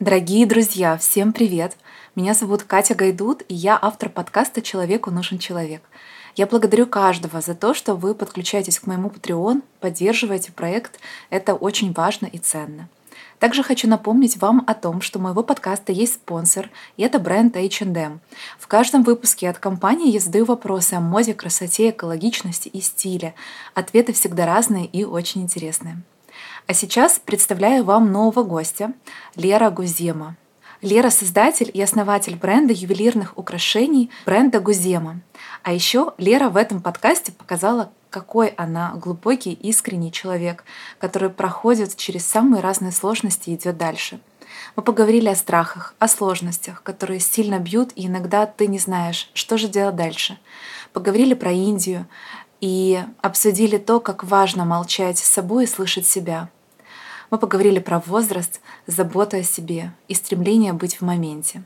Дорогие друзья, всем привет! Меня зовут Катя Гайдут, и я автор подкаста «Человеку нужен человек». Я благодарю каждого за то, что вы подключаетесь к моему Patreon, поддерживаете проект. Это очень важно и ценно. Также хочу напомнить вам о том, что у моего подкаста есть спонсор, и это бренд H&M. В каждом выпуске от компании я задаю вопросы о моде, красоте, экологичности и стиле. Ответы всегда разные и очень интересные. А сейчас представляю вам нового гостя — Лера Гузема. Лера — создатель и основатель бренда ювелирных украшений бренда Гузема. А еще Лера в этом подкасте показала, какой она глубокий, искренний человек, который проходит через самые разные сложности и идет дальше. Мы поговорили о страхах, о сложностях, которые сильно бьют, и иногда ты не знаешь, что же делать дальше. Поговорили про Индию и обсудили то, как важно молчать с собой и слышать себя — мы поговорили про возраст, заботу о себе и стремление быть в моменте.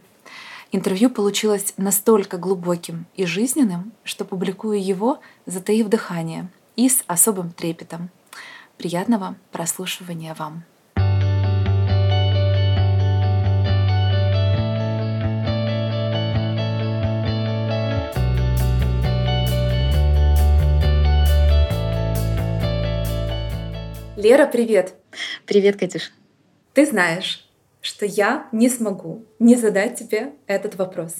Интервью получилось настолько глубоким и жизненным, что публикую его, затаив дыхание и с особым трепетом. Приятного прослушивания вам! Лера, привет! Привет, Катюш. Ты знаешь, что я не смогу не задать тебе этот вопрос.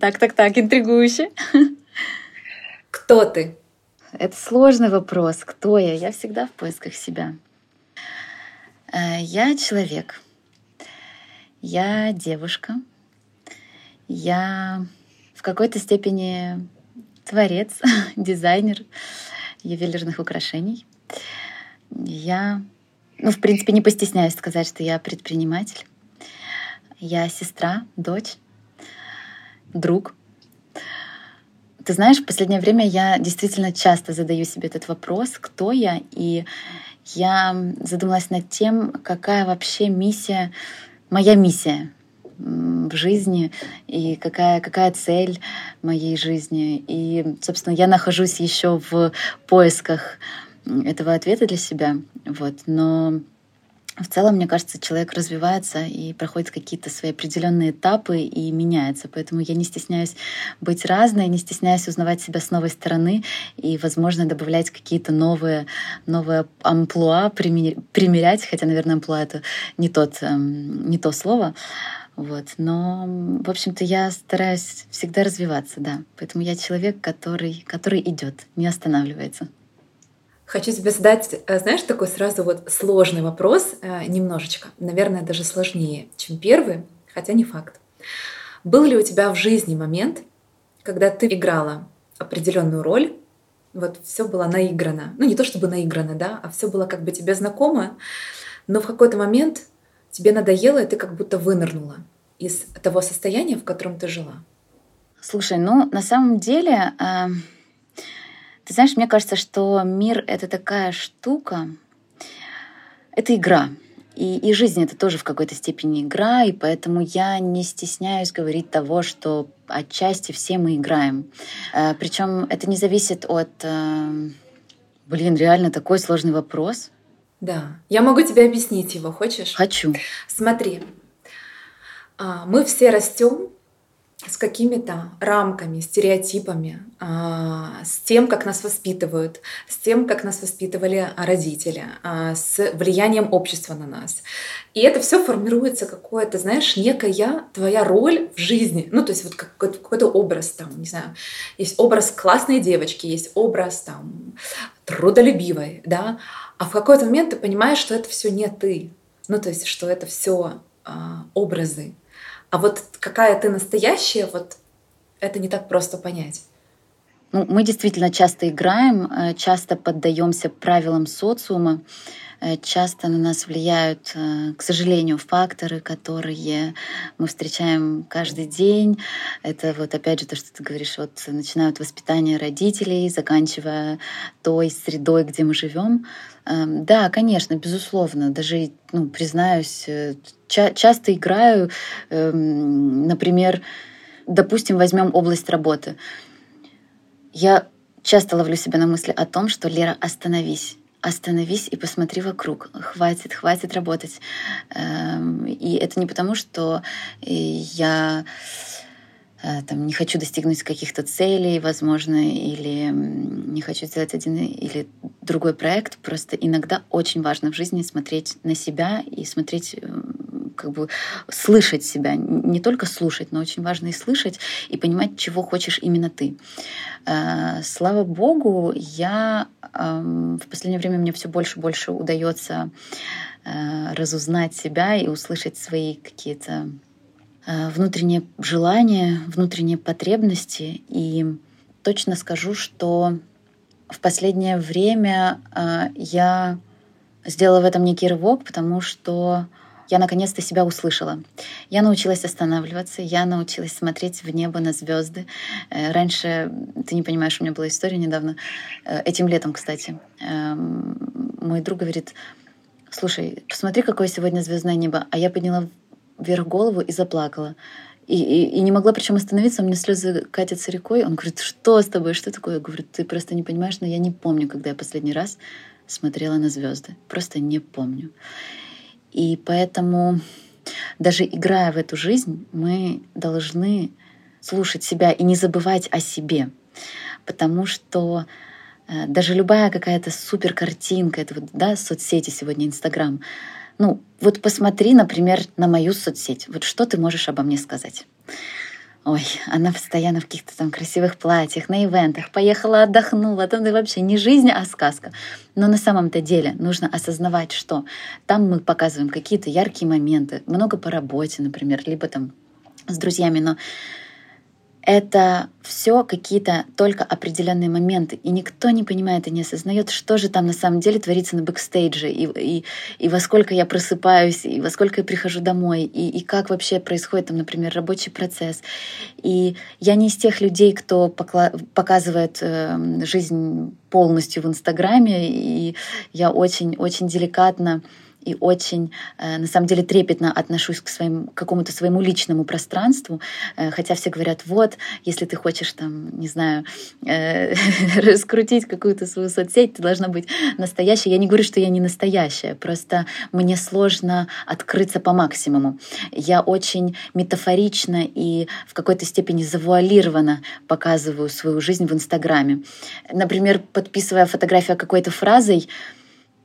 Так, так, так, интригующе. Кто ты? Это сложный вопрос. Кто я? Я всегда в поисках себя. Э, я человек. Я девушка. Я в какой-то степени творец, дизайнер ювелирных украшений. Я ну, в принципе, не постесняюсь сказать, что я предприниматель. Я сестра, дочь, друг. Ты знаешь, в последнее время я действительно часто задаю себе этот вопрос, кто я, и я задумалась над тем, какая вообще миссия, моя миссия в жизни и какая, какая цель моей жизни. И, собственно, я нахожусь еще в поисках этого ответа для себя. Вот. Но в целом, мне кажется, человек развивается и проходит какие-то свои определенные этапы и меняется. Поэтому я не стесняюсь быть разной, не стесняюсь узнавать себя с новой стороны и, возможно, добавлять какие-то новые, новые амплуа, примерять, хотя, наверное, амплуа — это не, тот, эм, не то слово. Вот. Но, в общем-то, я стараюсь всегда развиваться, да. Поэтому я человек, который, который идет, не останавливается. Хочу тебе задать, э, знаешь, такой сразу вот сложный вопрос, э, немножечко, наверное, даже сложнее, чем первый, хотя не факт. Был ли у тебя в жизни момент, когда ты играла определенную роль, вот все было наиграно, ну не то чтобы наиграно, да, а все было как бы тебе знакомо, но в какой-то момент тебе надоело, и ты как будто вынырнула из того состояния, в котором ты жила. Слушай, ну на самом деле э ты знаешь, мне кажется, что мир — это такая штука, это игра. И, и жизнь это тоже в какой-то степени игра, и поэтому я не стесняюсь говорить того, что отчасти все мы играем. Э, причем это не зависит от... Э, блин, реально такой сложный вопрос. Да. Я могу тебе объяснить его, хочешь? Хочу. Смотри, а, мы все растем с какими-то рамками, стереотипами, а, с тем, как нас воспитывают, с тем, как нас воспитывали родители, а, с влиянием общества на нас. И это все формируется какое-то, знаешь, некая твоя роль в жизни. Ну, то есть вот какой-то образ там, не знаю, есть образ классной девочки, есть образ там трудолюбивой, да, а в какой-то момент ты понимаешь, что это все не ты. Ну, то есть, что это все а, образы, а вот какая ты настоящая, вот это не так просто понять. Ну, мы действительно часто играем, э, часто поддаемся правилам социума, э, часто на нас влияют, э, к сожалению, факторы, которые мы встречаем каждый день. Это вот опять же то, что ты говоришь, вот начиная от воспитания родителей, заканчивая той средой, где мы живем. Эм, да, конечно, безусловно. Даже, ну, признаюсь, ча- часто играю, эм, например, допустим, возьмем область работы. Я часто ловлю себя на мысли о том, что Лера, остановись, остановись и посмотри вокруг. Хватит, хватит работать. Эм, и это не потому, что я э, там, не хочу достигнуть каких-то целей, возможно, или не хочу сделать один или другой проект. Просто иногда очень важно в жизни смотреть на себя и смотреть как бы слышать себя, не только слушать, но очень важно и слышать, и понимать, чего хочешь именно ты. Э, слава богу, я в последнее время мне все больше и больше удается э, разузнать себя и услышать свои какие-то э, внутренние желания, внутренние потребности. И точно скажу, что в последнее время я сделала в этом некий рывок, потому что я наконец-то себя услышала. Я научилась останавливаться, я научилась смотреть в небо на звезды. Э, раньше, ты не понимаешь, у меня была история недавно, э, этим летом, кстати. Эм, мой друг говорит, слушай, посмотри, какое сегодня звездное небо. А я подняла вверх голову и заплакала. И, и, и не могла причем остановиться, у меня слезы катятся рекой. Он говорит, что с тобой, что такое? Я говорю, ты просто не понимаешь, но я не помню, когда я последний раз смотрела на звезды. Просто не помню. И поэтому даже играя в эту жизнь, мы должны слушать себя и не забывать о себе. Потому что э, даже любая какая-то супер картинка, это вот, да, соцсети сегодня, Инстаграм, ну, вот посмотри, например, на мою соцсеть. Вот что ты можешь обо мне сказать? Ой, она постоянно в каких-то там красивых платьях, на ивентах, поехала, отдохнула. Там да вообще не жизнь, а сказка. Но на самом-то деле нужно осознавать, что там мы показываем какие-то яркие моменты, много по работе, например, либо там с друзьями, но это все какие-то только определенные моменты, и никто не понимает и не осознает, что же там на самом деле творится на бэкстейдже, и, и, и во сколько я просыпаюсь, и во сколько я прихожу домой, и, и как вообще происходит там, например, рабочий процесс. И я не из тех людей, кто показывает э, жизнь полностью в Инстаграме, и я очень-очень деликатно и очень, э, на самом деле, трепетно отношусь к, своим, к какому-то своему личному пространству, э, хотя все говорят, вот, если ты хочешь, там, не знаю, э, раскрутить какую-то свою соцсеть, ты должна быть настоящей. Я не говорю, что я не настоящая, просто мне сложно открыться по максимуму. Я очень метафорично и в какой-то степени завуалированно показываю свою жизнь в Инстаграме. Например, подписывая фотографию какой-то фразой,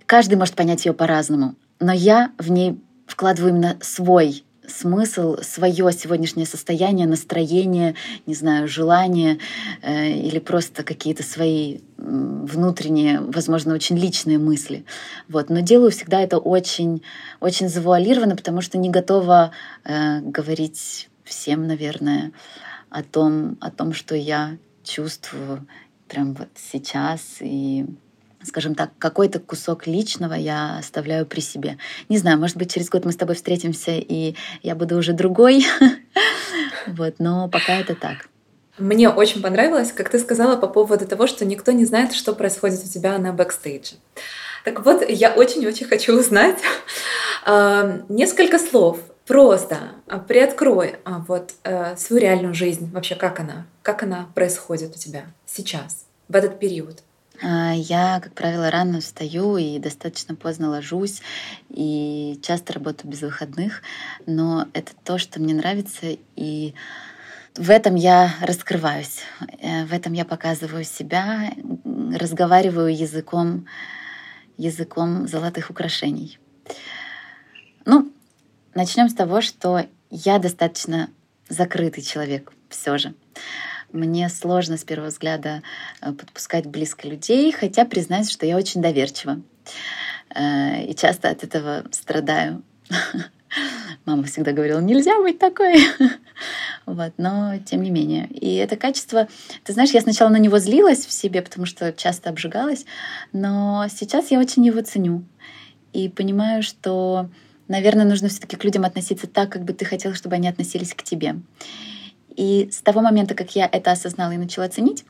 каждый может понять ее по-разному но я в ней вкладываю именно свой смысл, свое сегодняшнее состояние, настроение, не знаю, желание э, или просто какие-то свои внутренние, возможно, очень личные мысли. Вот. Но делаю всегда это очень, очень завуалированно, потому что не готова э, говорить всем, наверное, о том, о том, что я чувствую прямо вот сейчас и скажем так, какой-то кусок личного я оставляю при себе. Не знаю, может быть, через год мы с тобой встретимся, и я буду уже другой. Вот, но пока это так. Мне очень понравилось, как ты сказала по поводу того, что никто не знает, что происходит у тебя на бэкстейдже. Так вот, я очень-очень хочу узнать э, несколько слов. Просто а, приоткрой а, вот э, свою реальную жизнь. Вообще, как она? Как она происходит у тебя сейчас, в этот период? А, я, как правило, рано встаю и достаточно поздно ложусь, и часто работаю без выходных, но это то, что мне нравится, и в этом я раскрываюсь, э, в этом я показываю себя, разговариваю языком, языком золотых украшений. Ну, начнем с того, что я достаточно закрытый человек все же. Мне сложно с первого взгляда э, подпускать близко людей, хотя признаюсь, что я очень доверчива. Э, и часто от этого страдаю. Мама всегда говорила, нельзя быть такой. Вот, но тем не менее. И это качество, ты знаешь, я сначала на него злилась в себе, потому что часто обжигалась, но сейчас я очень его ценю. И понимаю, что, наверное, нужно все-таки к людям относиться так, как бы ты хотел, чтобы они относились к тебе. И с того момента, как я это осознала и начала ценить,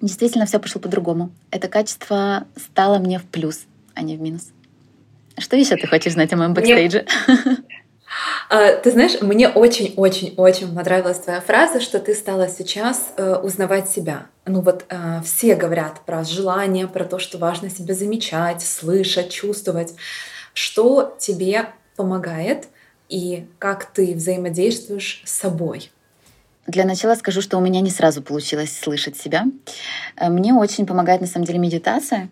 действительно все пошло по-другому. Это качество стало мне в плюс, а не в минус. Что еще ты хочешь знать о моем бэкстейдже? А, ты знаешь, мне очень-очень-очень понравилась твоя фраза, что ты стала сейчас э, узнавать себя. Ну вот э, все говорят про желание, про то, что важно себя замечать, слышать, чувствовать. Что тебе помогает и как ты взаимодействуешь с собой? Для начала скажу, что у меня не сразу получилось слышать себя. Э, мне очень помогает на самом деле медитация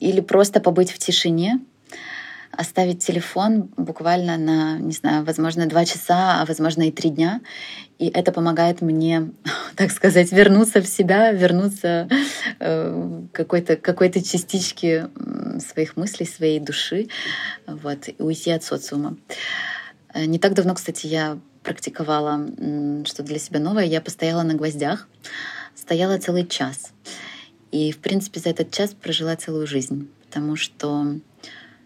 или просто побыть в тишине, оставить телефон буквально на, не знаю, возможно, два часа, а возможно и три дня. И это помогает мне, так сказать, вернуться в себя, вернуться э, какой-то какой частичке своих мыслей, своей души, вот, и уйти от социума. Э, не так давно, кстати, я практиковала что для себя новое. Я постояла на гвоздях, стояла целый час. И, в принципе, за этот час прожила целую жизнь, потому что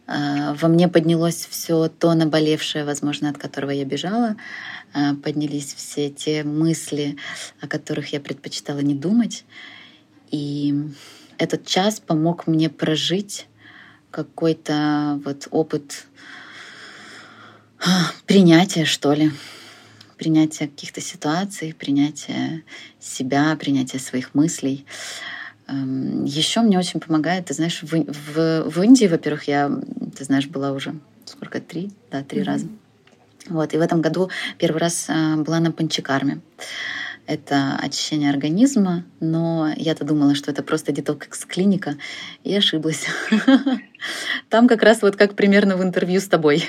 а, во мне поднялось все то наболевшее, возможно, от которого я бежала. А, поднялись все те мысли, о которых я предпочитала не думать. И этот час помог мне прожить какой-то вот опыт а, принятия, что ли, принятия каких-то ситуаций, принятия себя, принятия своих мыслей. Эм, Еще мне очень помогает, ты знаешь, в, в, в Индии, во-первых, я, ты знаешь, была уже сколько, три, да, три mm-hmm. раза. Вот, и в этом году первый раз э, была на панчикарме. Это очищение организма, но я-то думала, что это просто детокс-клиника, и ошиблась. Там как раз вот как примерно в интервью с тобой.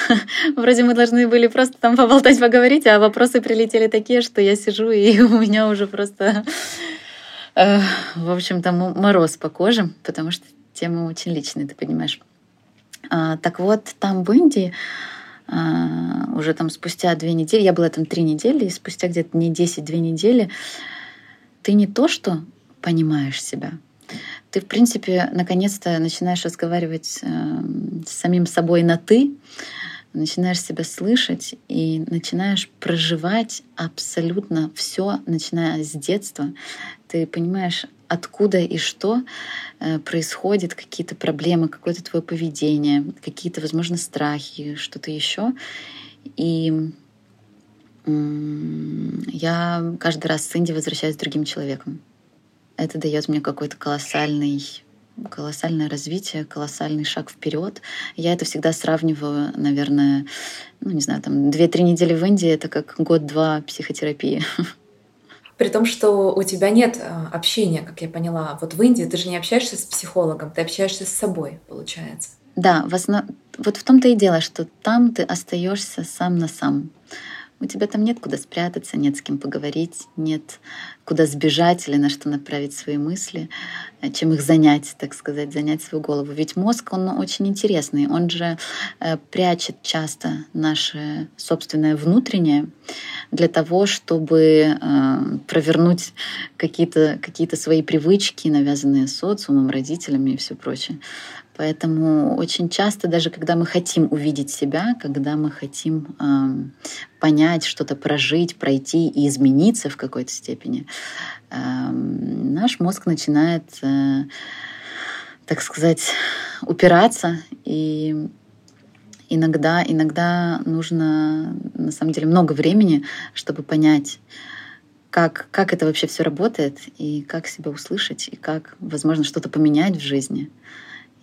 Вроде мы должны были просто там поболтать, поговорить, а вопросы прилетели такие, что я сижу, и у меня уже просто Э, в общем-то, мороз по коже, потому что тема очень личная, ты понимаешь. А, так вот, там в Индии уже там спустя две недели, я была там три недели, и спустя где-то не 10-2 недели, ты не то, что понимаешь себя, ты, в принципе, наконец-то начинаешь разговаривать э, с самим собой на «ты», начинаешь себя слышать и начинаешь проживать абсолютно все, начиная с детства. Ты понимаешь, откуда и что э, происходит, какие-то проблемы, какое-то твое поведение, какие-то, возможно, страхи, что-то еще. И я каждый раз с Инди возвращаюсь другим человеком. Это дает мне какой-то колоссальный колоссальное развитие, колоссальный шаг вперед. Я это всегда сравниваю, наверное, ну не знаю, там две-три недели в Индии это как год-два психотерапии. При том, что у тебя нет э, общения, как я поняла. Вот в Индии ты же не общаешься с психологом, ты общаешься с собой, получается. Да, в основ... вот в том-то и дело, что там ты остаешься сам на сам. У тебя там нет куда спрятаться, нет с кем поговорить, нет куда сбежать или на что направить свои мысли, э, чем их занять, так сказать, занять свою голову. Ведь мозг, он очень интересный, он же э, прячет часто наше собственное внутреннее для того, чтобы э, провернуть какие-то какие свои привычки, навязанные социумом, родителями и все прочее. Поэтому очень часто, даже когда мы хотим увидеть себя, когда мы хотим э, понять, что-то прожить, пройти и измениться в какой-то степени, э, наш мозг начинает, э, так сказать, упираться. И иногда, иногда нужно на самом деле много времени, чтобы понять, как, как это вообще все работает, и как себя услышать, и как, возможно, что-то поменять в жизни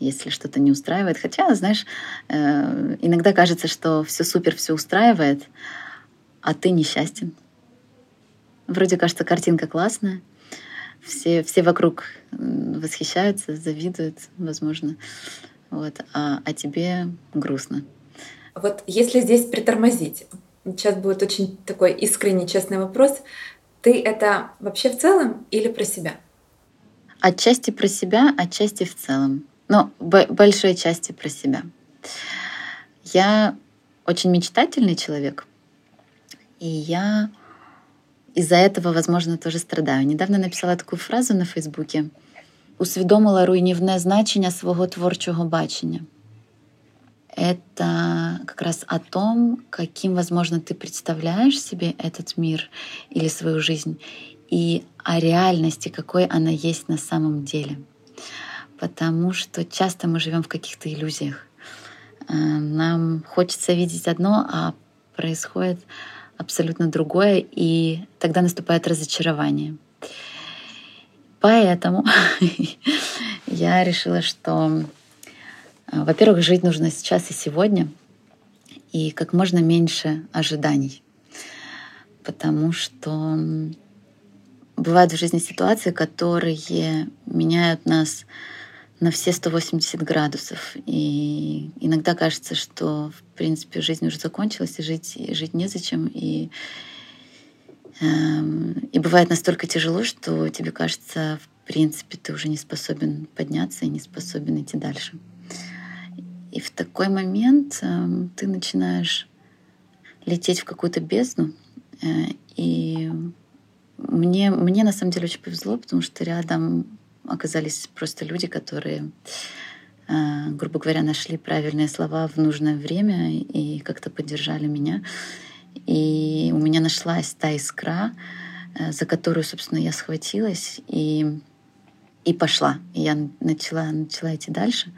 если что-то не устраивает. Хотя, знаешь, э, иногда кажется, что все супер, все устраивает, а ты несчастен. Вроде кажется, картинка классная, все, все вокруг восхищаются, завидуют, возможно, вот, а, а тебе грустно. Вот если здесь притормозить, сейчас будет очень такой искренний, честный вопрос. Ты это вообще в целом или про себя? Отчасти про себя, отчасти в целом в большой части про себя. Я очень мечтательный человек, и я из-за этого, возможно, тоже страдаю. Недавно написала такую фразу на Фейсбуке: усвідомила руйнівне значення свого творчого бачення. Это как раз о том, каким, возможно, ты представляешь себе этот мир или свою жизнь, и о реальности, какой она есть на самом деле потому что часто мы живем в каких-то иллюзиях. нам хочется видеть одно, а происходит абсолютно другое, и тогда наступает разочарование. Поэтому я решила, что, э, во-первых, жить нужно сейчас и сегодня, и как можно меньше ожиданий. Потому что бывают в жизни ситуации, которые меняют нас на все 180 градусов. И иногда кажется, что, в принципе, жизнь уже закончилась, и жить, и жить незачем. И Эм, и бывает настолько тяжело, что тебе кажется, в принципе, ты уже не способен подняться и не способен идти дальше. И в такой момент эм, ты начинаешь лететь в какую-то бездну. Э, и мне, мне на самом деле очень повезло, потому что рядом оказались просто люди, которые, э, грубо говоря, нашли правильные слова в нужное время и как-то поддержали меня. И у меня нашлась та искра, э, за которую, собственно, я схватилась и, и пошла. И я начала, начала идти дальше.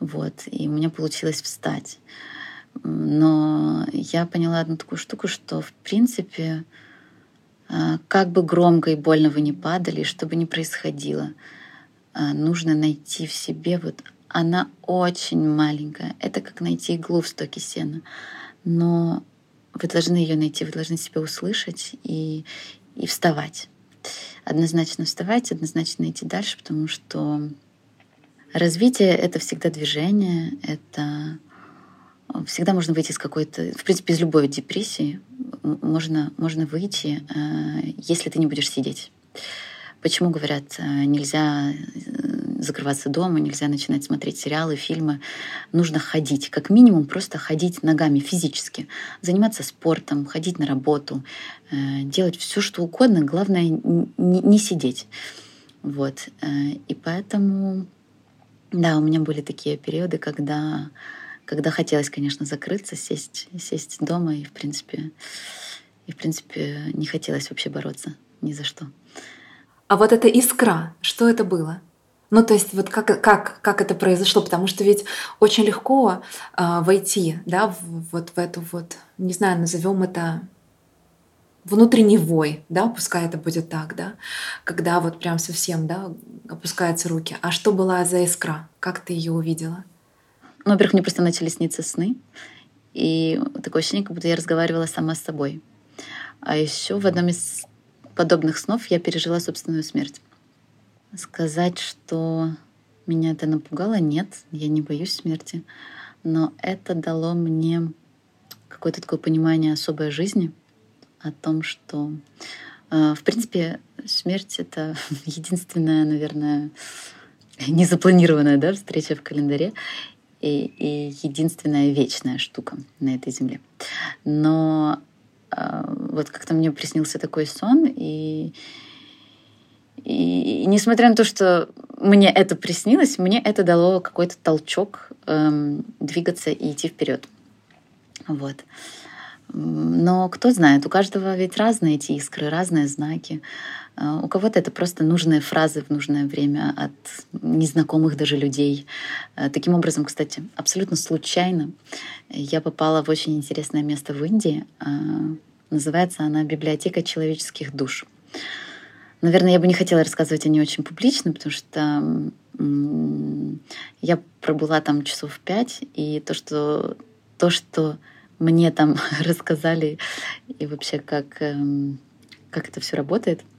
Вот. И у меня получилось встать. Но я поняла одну такую штуку, что, в принципе, как бы громко и больно вы не падали, что бы ни происходило, э, нужно найти в себе вот она очень маленькая. Это как найти иглу в стоке сена. Но вы должны ее найти, вы должны себя услышать и, и вставать. Однозначно вставать, однозначно идти дальше, потому что развитие — это всегда движение, это всегда можно выйти из какой-то, в принципе, из любой депрессии можно, можно выйти, э, если ты не будешь сидеть. Почему говорят, э, нельзя э, закрываться дома, нельзя начинать смотреть сериалы, фильмы. Нужно ходить, как минимум просто ходить ногами физически, заниматься спортом, ходить на работу, делать все, что угодно, главное не сидеть. Вот. И поэтому, да, у меня были такие периоды, когда, когда хотелось, конечно, закрыться, сесть, сесть дома и, в принципе, и, в принципе, не хотелось вообще бороться ни за что. А вот эта искра, что это было? Ну, то есть вот как, как, как это произошло? Потому что ведь очень легко э, войти, да, в, вот в эту вот, не знаю, назовем это внутренний вой, да, пускай это будет так, да, когда вот прям совсем, да, опускаются руки. А что была за искра? Как ты ее увидела? Ну, во-первых, мне просто начали сниться сны, и такое ощущение, как будто я разговаривала сама с собой. А еще в одном из подобных снов я пережила собственную смерть. Сказать, что меня это напугало, нет, я не боюсь смерти, но это дало мне какое-то такое понимание особой жизни, о том, что, э, в принципе, смерть — это единственная, наверное, незапланированная да, встреча в календаре и, и единственная вечная штука на этой земле. Но а, вот как-то мне приснился такой сон, и, и, и несмотря на то, что мне это приснилось, мне это дало какой-то толчок эм, двигаться и идти вперед. Вот. Но кто знает, у каждого ведь разные эти искры, разные знаки. У кого-то это просто нужные фразы в нужное время от незнакомых даже людей. А, таким образом, кстати, абсолютно случайно я попала в очень интересное место в Индии. А, называется она «Библиотека человеческих душ». Наверное, я бы не хотела рассказывать о ней очень публично, потому что я пробыла там часов пять, и то, что, то, что мне там рассказали, и вообще как, эм, как это все работает —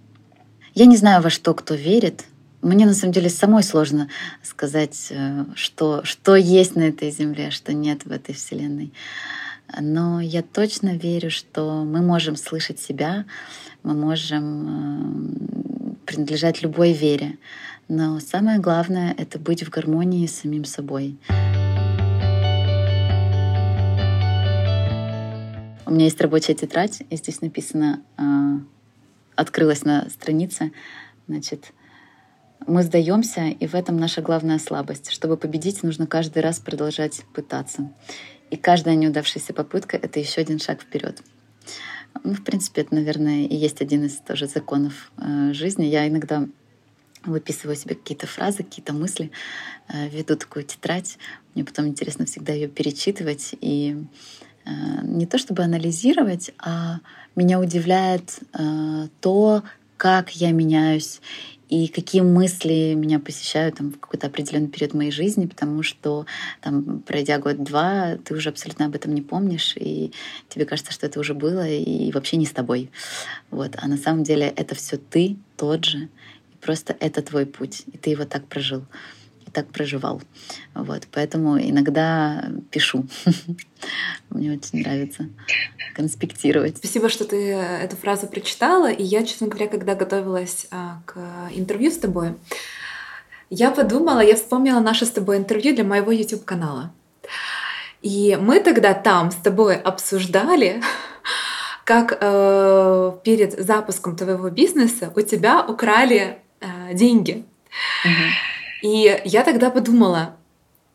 я не знаю, во что кто верит. Мне на самом деле самой сложно сказать, э, что, что есть на этой земле, а что нет в этой вселенной. Но я точно верю, что мы можем слышать себя, мы можем э, принадлежать любой вере. Но самое главное — это быть в гармонии с самим собой. У меня есть рабочая тетрадь, и здесь написано э, открылась на странице, значит, мы сдаемся, и в этом наша главная слабость. Чтобы победить, нужно каждый раз продолжать пытаться. И каждая неудавшаяся попытка — это еще один шаг вперед. Ну, в принципе, это, наверное, и есть один из тоже законов э, жизни. Я иногда выписываю себе какие-то фразы, какие-то мысли, э, веду такую тетрадь. Мне потом интересно всегда ее перечитывать и э, не то чтобы анализировать, а меня удивляет э, то, как я меняюсь и какие мысли меня посещают там, в какой-то определенный период моей жизни, потому что там, пройдя год-два, ты уже абсолютно об этом не помнишь, и тебе кажется, что это уже было и вообще не с тобой. Вот. А на самом деле это все ты тот же, Просто это твой путь, и ты его так прожил, и так проживал. Вот, поэтому иногда пишу. Мне очень нравится конспектировать. Спасибо, что ты эту фразу прочитала. И я, честно говоря, когда готовилась а, к интервью с тобой, я подумала, я вспомнила наше с тобой интервью для моего YouTube-канала. И мы тогда там с тобой обсуждали, как э, перед запуском твоего бизнеса у тебя украли э, деньги. Угу. И я тогда подумала,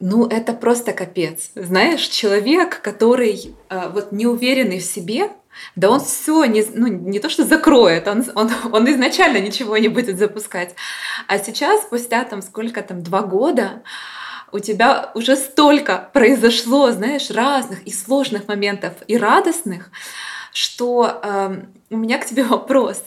ну это просто капец. Знаешь, человек, который э, вот неуверенный в себе, да он все не, ну, не то что закроет, он, он, он изначально ничего не будет запускать. А сейчас, спустя там сколько там, два года, у тебя уже столько произошло, знаешь, разных и сложных моментов, и радостных, что э, у меня к тебе вопрос.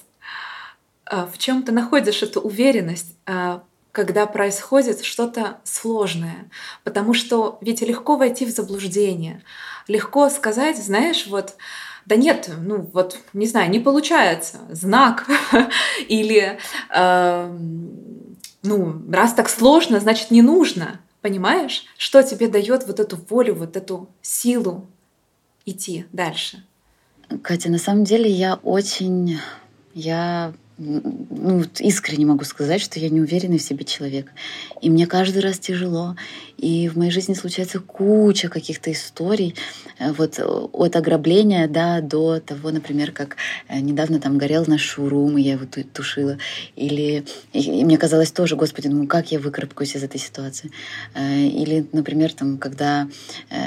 А, в чем ты находишь эту уверенность, а, когда происходит что-то сложное. Потому что ведь легко войти в заблуждение, легко сказать, знаешь, вот, да нет, ну вот, не знаю, не получается, знак или, э, ну, раз так сложно, значит не нужно, понимаешь? Что тебе дает вот эту волю, вот эту силу идти дальше? Катя, на самом деле я очень, я ну, искренне могу сказать, что я неуверенный в себе человек. И мне каждый раз тяжело. И в моей жизни случается куча каких-то историй. Э, вот от ограбления да, до того, например, как э, недавно там горел наш шоурум, и я его тушила. Или и мне казалось тоже, господи, ну как я выкарабкаюсь из этой ситуации. Э, или, например, там, когда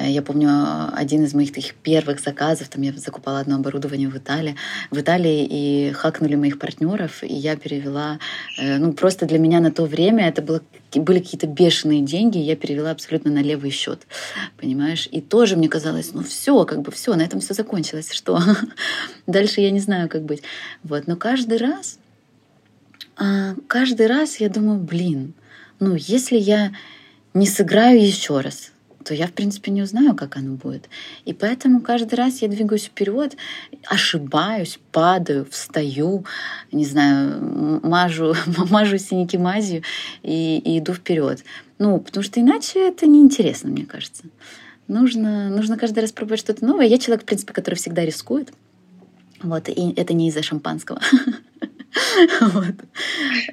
я помню один из моих таких первых заказов, там я закупала одно оборудование в Италии, в Италии и хакнули моих партнеров, и я перевела, ну просто для меня на то время это было были какие-то бешеные деньги, я перевела абсолютно на левый счет, понимаешь? И тоже мне казалось, ну все, как бы все, на этом все закончилось, что дальше я не знаю, как быть. Вот, но каждый раз, а, каждый раз я думаю, блин, ну если я не сыграю еще раз, то я, в принципе, не узнаю, как оно будет. И поэтому каждый раз я двигаюсь вперед, ошибаюсь, падаю, встаю, не знаю, мажу, мажу синяки мазью и, и иду вперед. Ну, потому что иначе это неинтересно, мне кажется. Нужно, нужно каждый раз пробовать что-то новое. Я человек, в принципе, который всегда рискует. Вот, и это не из-за шампанского. Вот.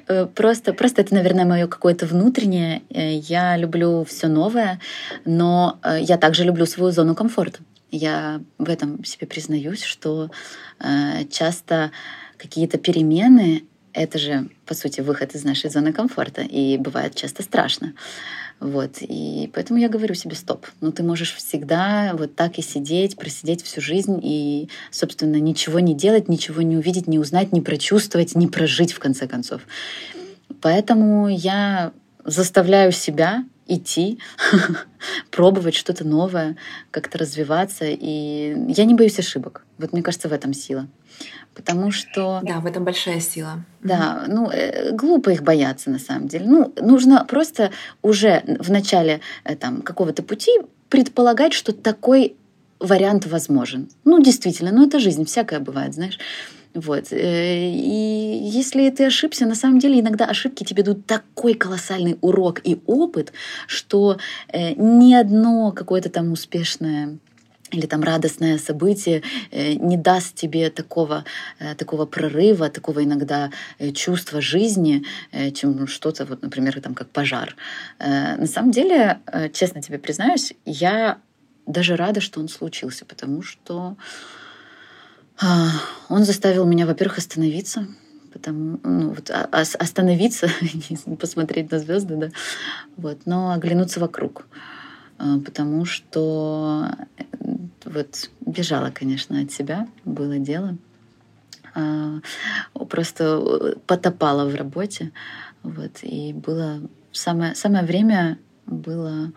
Э, просто, просто это, наверное, мое какое-то внутреннее. Э, я люблю все новое, но э, я также люблю свою зону комфорта. Я в этом себе признаюсь, что часто какие-то перемены — это же, по сути, выход из нашей зоны комфорта, и бывает часто страшно. Вот. И поэтому я говорю себе стоп. Ну, ты можешь всегда вот так и сидеть, просидеть всю жизнь и, собственно, ничего не делать, ничего не увидеть, не узнать, не прочувствовать, не прожить, в конце концов. Поэтому я заставляю себя идти, пробовать что-то новое, как-то развиваться. И я не боюсь ошибок. Вот мне кажется, в этом сила. Потому что... Да, в этом большая сила. Да, ну, э, глупо их бояться на самом деле. Ну, нужно просто уже в начале э, там, какого-то пути предполагать, что такой вариант возможен. Ну, действительно, ну это жизнь, всякое бывает, знаешь. Вот. Э, и если ты ошибся, на самом деле иногда ошибки тебе дают такой колоссальный урок и опыт, что ни одно какое-то там успешное или там радостное событие э, не даст тебе такого, э, такого прорыва, такого иногда э, чувства жизни, чем что-то, вот, например, там, как пожар. На самом деле, честно тебе признаюсь, я даже рада, что он случился, потому что он заставил меня, во-первых, остановиться, потому, ну, вот, а, остановиться, посмотреть на звезды, да, вот, но оглянуться вокруг. А, потому что э, вот бежала, конечно, от себя, было дело. А, просто э, потопала в работе. Вот, и было самое, самое время было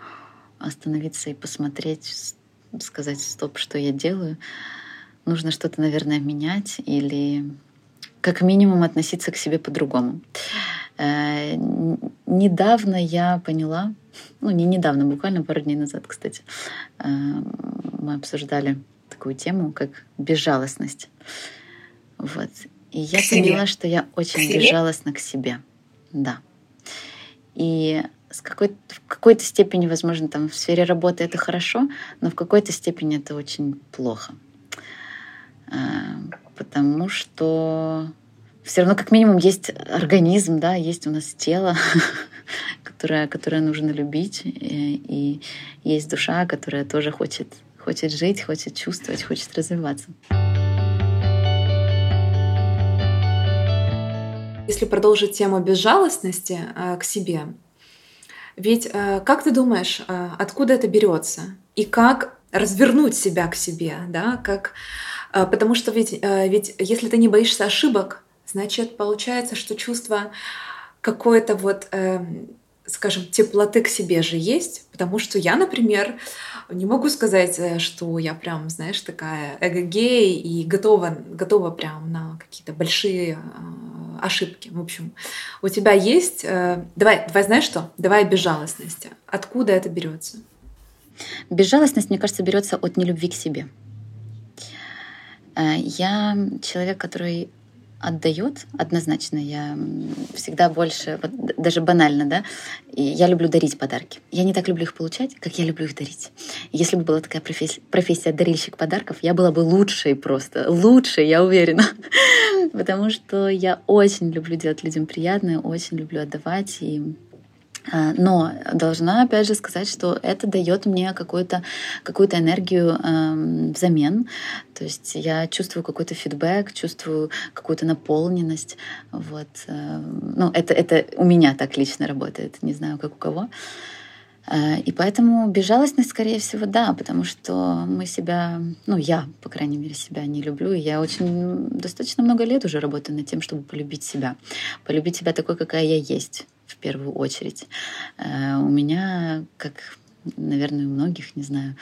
остановиться и посмотреть, сказать, стоп, что я делаю. Нужно что-то, наверное, менять или как минимум относиться к себе по-другому. Э, недавно я поняла, ну не недавно, буквально пару дней назад, кстати, э, мы обсуждали такую тему, как безжалостность. Вот. И я поняла, что я очень безжалостна к себе. Да. И с какой в какой-то степени, возможно, там в сфере работы это хорошо, но в какой-то степени это очень плохо. Э, потому что все равно как минимум есть организм, да, есть у нас тело, которое, которое нужно любить, и, и есть душа, которая тоже хочет, хочет жить, хочет чувствовать, хочет развиваться. Если продолжить тему безжалостности э, к себе, ведь э, как ты думаешь, э, откуда это берется и как развернуть себя к себе, да, как, э, потому что ведь, э, ведь если ты не боишься ошибок, значит, получается, что чувство какое-то вот, э, скажем, теплоты к себе же есть, потому что я, например, не могу сказать, э, что я прям, знаешь, такая эго-гей и готова, готова прям на какие-то большие э, ошибки. В общем, у тебя есть... Э, давай, давай, знаешь что? Давай безжалостности. Откуда это берется? Безжалостность, мне кажется, берется от нелюбви к себе. Э, я человек, который отдает однозначно. Я всегда больше, вот даже банально, да, и я люблю дарить подарки. Я не так люблю их получать, как я люблю их дарить. Если бы была такая профессия, профессия дарильщик подарков, я была бы лучшей просто, лучшей, я уверена. Потому что я очень люблю делать людям приятное, очень люблю отдавать и но должна, опять же, сказать, что это дает мне какую-то какую энергию э, взамен. То есть я чувствую какой-то фидбэк, чувствую какую-то наполненность. Вот. Э, ну, это, это у меня так лично работает, не знаю, как у кого. Э, и поэтому безжалостность, скорее всего, да, потому что мы себя, ну, я, по крайней мере, себя не люблю. И я очень достаточно много лет уже работаю над тем, чтобы полюбить себя. Полюбить себя такой, какая я есть в первую очередь. Э, у меня, как, наверное, у многих, не знаю,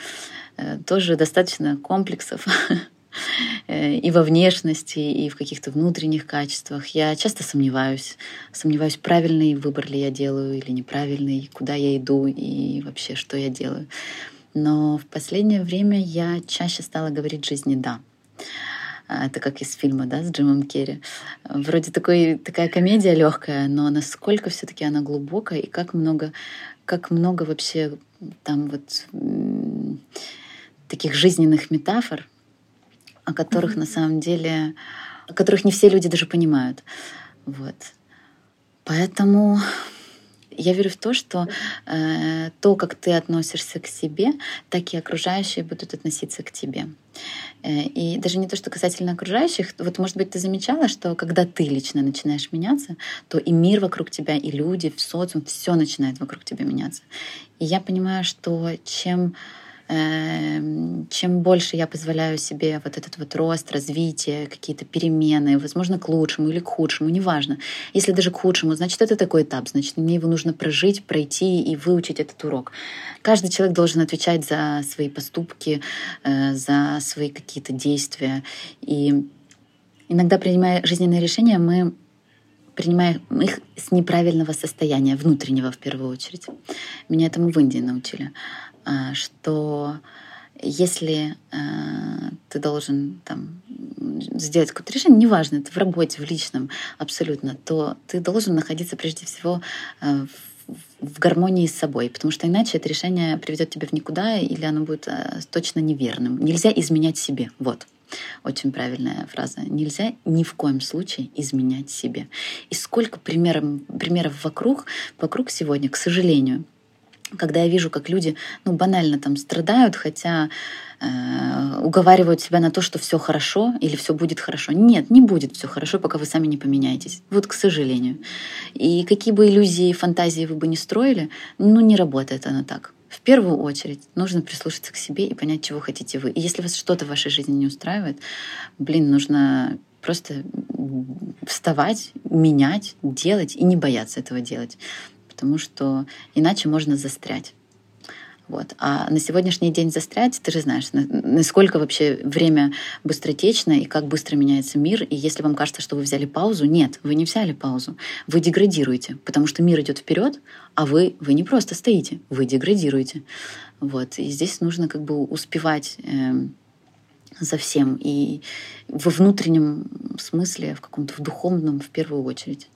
э, тоже достаточно комплексов э, и во внешности, и в каких-то внутренних качествах. Я часто сомневаюсь. Сомневаюсь, правильный выбор ли я делаю или неправильный, куда я иду и вообще, что я делаю. Но в последнее время я чаще стала говорить жизни «да». А, это как из фильма, да, с Джимом Керри. Вроде такой, такая комедия легкая, но насколько все-таки она глубокая и как много, как много вообще там вот таких жизненных метафор, о которых mm-hmm. на самом деле, о которых не все люди даже понимают. Вот. Поэтому я верю в то, что э, то, как ты относишься к себе, так и окружающие будут относиться к тебе. Э, и даже не то, что касательно окружающих, вот, может быть, ты замечала, что когда ты лично начинаешь меняться, то и мир вокруг тебя, и люди, в социум, все начинает вокруг тебя меняться. И я понимаю, что чем чем больше я позволяю себе вот этот вот рост, развитие, какие-то перемены, возможно, к лучшему или к худшему, неважно. Если даже к худшему, значит, это такой этап, значит, мне его нужно прожить, пройти и выучить этот урок. Каждый человек должен отвечать за свои поступки, э, за свои какие-то действия. И иногда, принимая жизненные решения, мы принимаем их с неправильного состояния, внутреннего в первую очередь. Меня этому в Индии научили. А, что если э, ты должен там, сделать какое-то решение, неважно, это в работе, в личном, абсолютно, то ты должен находиться прежде всего э, в гармонии с собой, потому что иначе это решение приведет тебя в никуда или оно будет э, точно неверным. Нельзя изменять себе. Вот. Очень правильная фраза. Нельзя ни в коем случае изменять себе. И сколько примеров, примеров вокруг, вокруг сегодня, к сожалению, когда я вижу, как люди, ну, банально там страдают, хотя э, уговаривают себя на то, что все хорошо или все будет хорошо. Нет, не будет все хорошо, пока вы сами не поменяетесь. Вот, к сожалению. И какие бы иллюзии и фантазии вы бы не строили, ну, не работает оно так. В первую очередь нужно прислушаться к себе и понять, чего хотите вы. И если вас что-то в вашей жизни не устраивает, блин, нужно просто вставать, менять, делать и не бояться этого делать, потому что иначе можно застрять. Вот. А на сегодняшний день застрять, ты же знаешь, насколько вообще время быстротечно и как быстро меняется мир. И если вам кажется, что вы взяли паузу, нет, вы не взяли паузу. Вы деградируете, потому что мир идет вперед, а вы, вы не просто стоите, вы деградируете. Вот. И здесь нужно как бы успевать э, за всем. И во внутреннем смысле, в каком-то в духовном в первую очередь.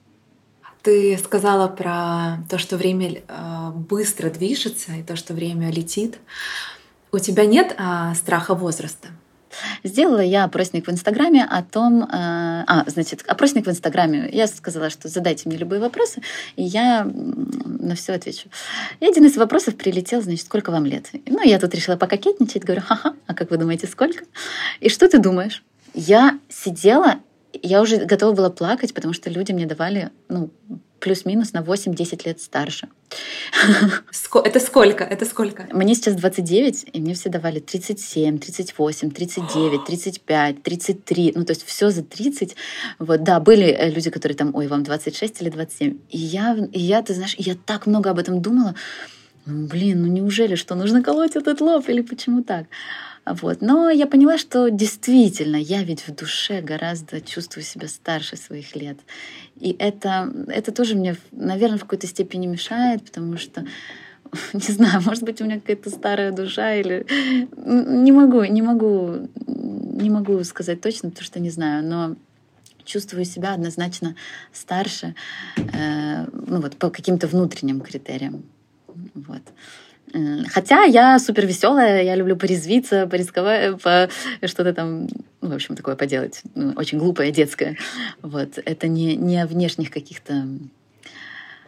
Ты сказала про то, что время э, быстро движется и то, что время летит. У тебя нет а, страха возраста? Сделала я опросник в Инстаграме о том... Э, а, значит, опросник в Инстаграме. Я сказала, что задайте мне любые вопросы, и я на все отвечу. И один из вопросов прилетел, значит, сколько вам лет? Ну, я тут решила пококетничать, говорю, ха-ха, а как вы думаете, сколько? И что ты думаешь? Я сидела я уже готова была плакать, потому что люди мне давали, ну, плюс-минус на 8-10 лет старше. Это сколько? Это сколько? Мне сейчас 29, и мне все давали 37, 38, 39, 35, 33. Ну, то есть все за 30. Вот, да, были э, люди, которые там, ой, вам 26 или 27. И я, и я ты знаешь, я так много об этом думала. Блин, ну неужели, что нужно колоть этот лоб или почему так? Вот. Но я поняла, что действительно я ведь в душе гораздо чувствую себя старше своих лет. И это, это тоже мне, наверное, в какой-то степени мешает, потому что не знаю, может быть, у меня какая-то старая душа или... Не могу, не могу, не могу сказать точно, потому что не знаю, но чувствую себя однозначно старше, э, ну вот по каким-то внутренним критериям. Вот. Хотя я супер веселая, я люблю порезвиться, порисковать, по что-то там, ну, в общем, такое поделать. Ну, очень глупое, детское. Вот. Это не, не о внешних каких-то,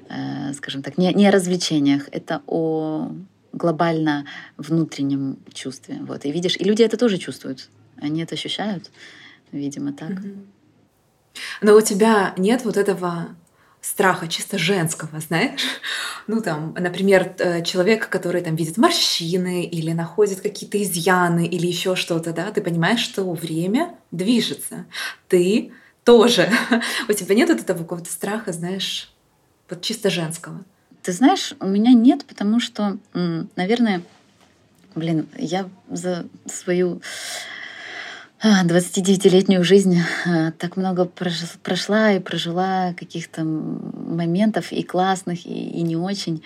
э, скажем так, не, не о развлечениях. Это о глобально внутреннем чувстве. Вот. И видишь, и люди это тоже чувствуют. Они это ощущают, видимо, так. Но у тебя нет вот этого страха чисто женского, знаешь? Ну, там, например, э, человек, который там видит морщины или находит какие-то изъяны или еще что-то, да, ты понимаешь, что время движется. Ты тоже. У тебя нет этого какого-то страха, знаешь, вот чисто женского? Ты знаешь, у меня нет, потому что, наверное, блин, я за свою 29-летнюю жизнь а, так много прошла и прожила каких-то моментов и классных, и, и не очень.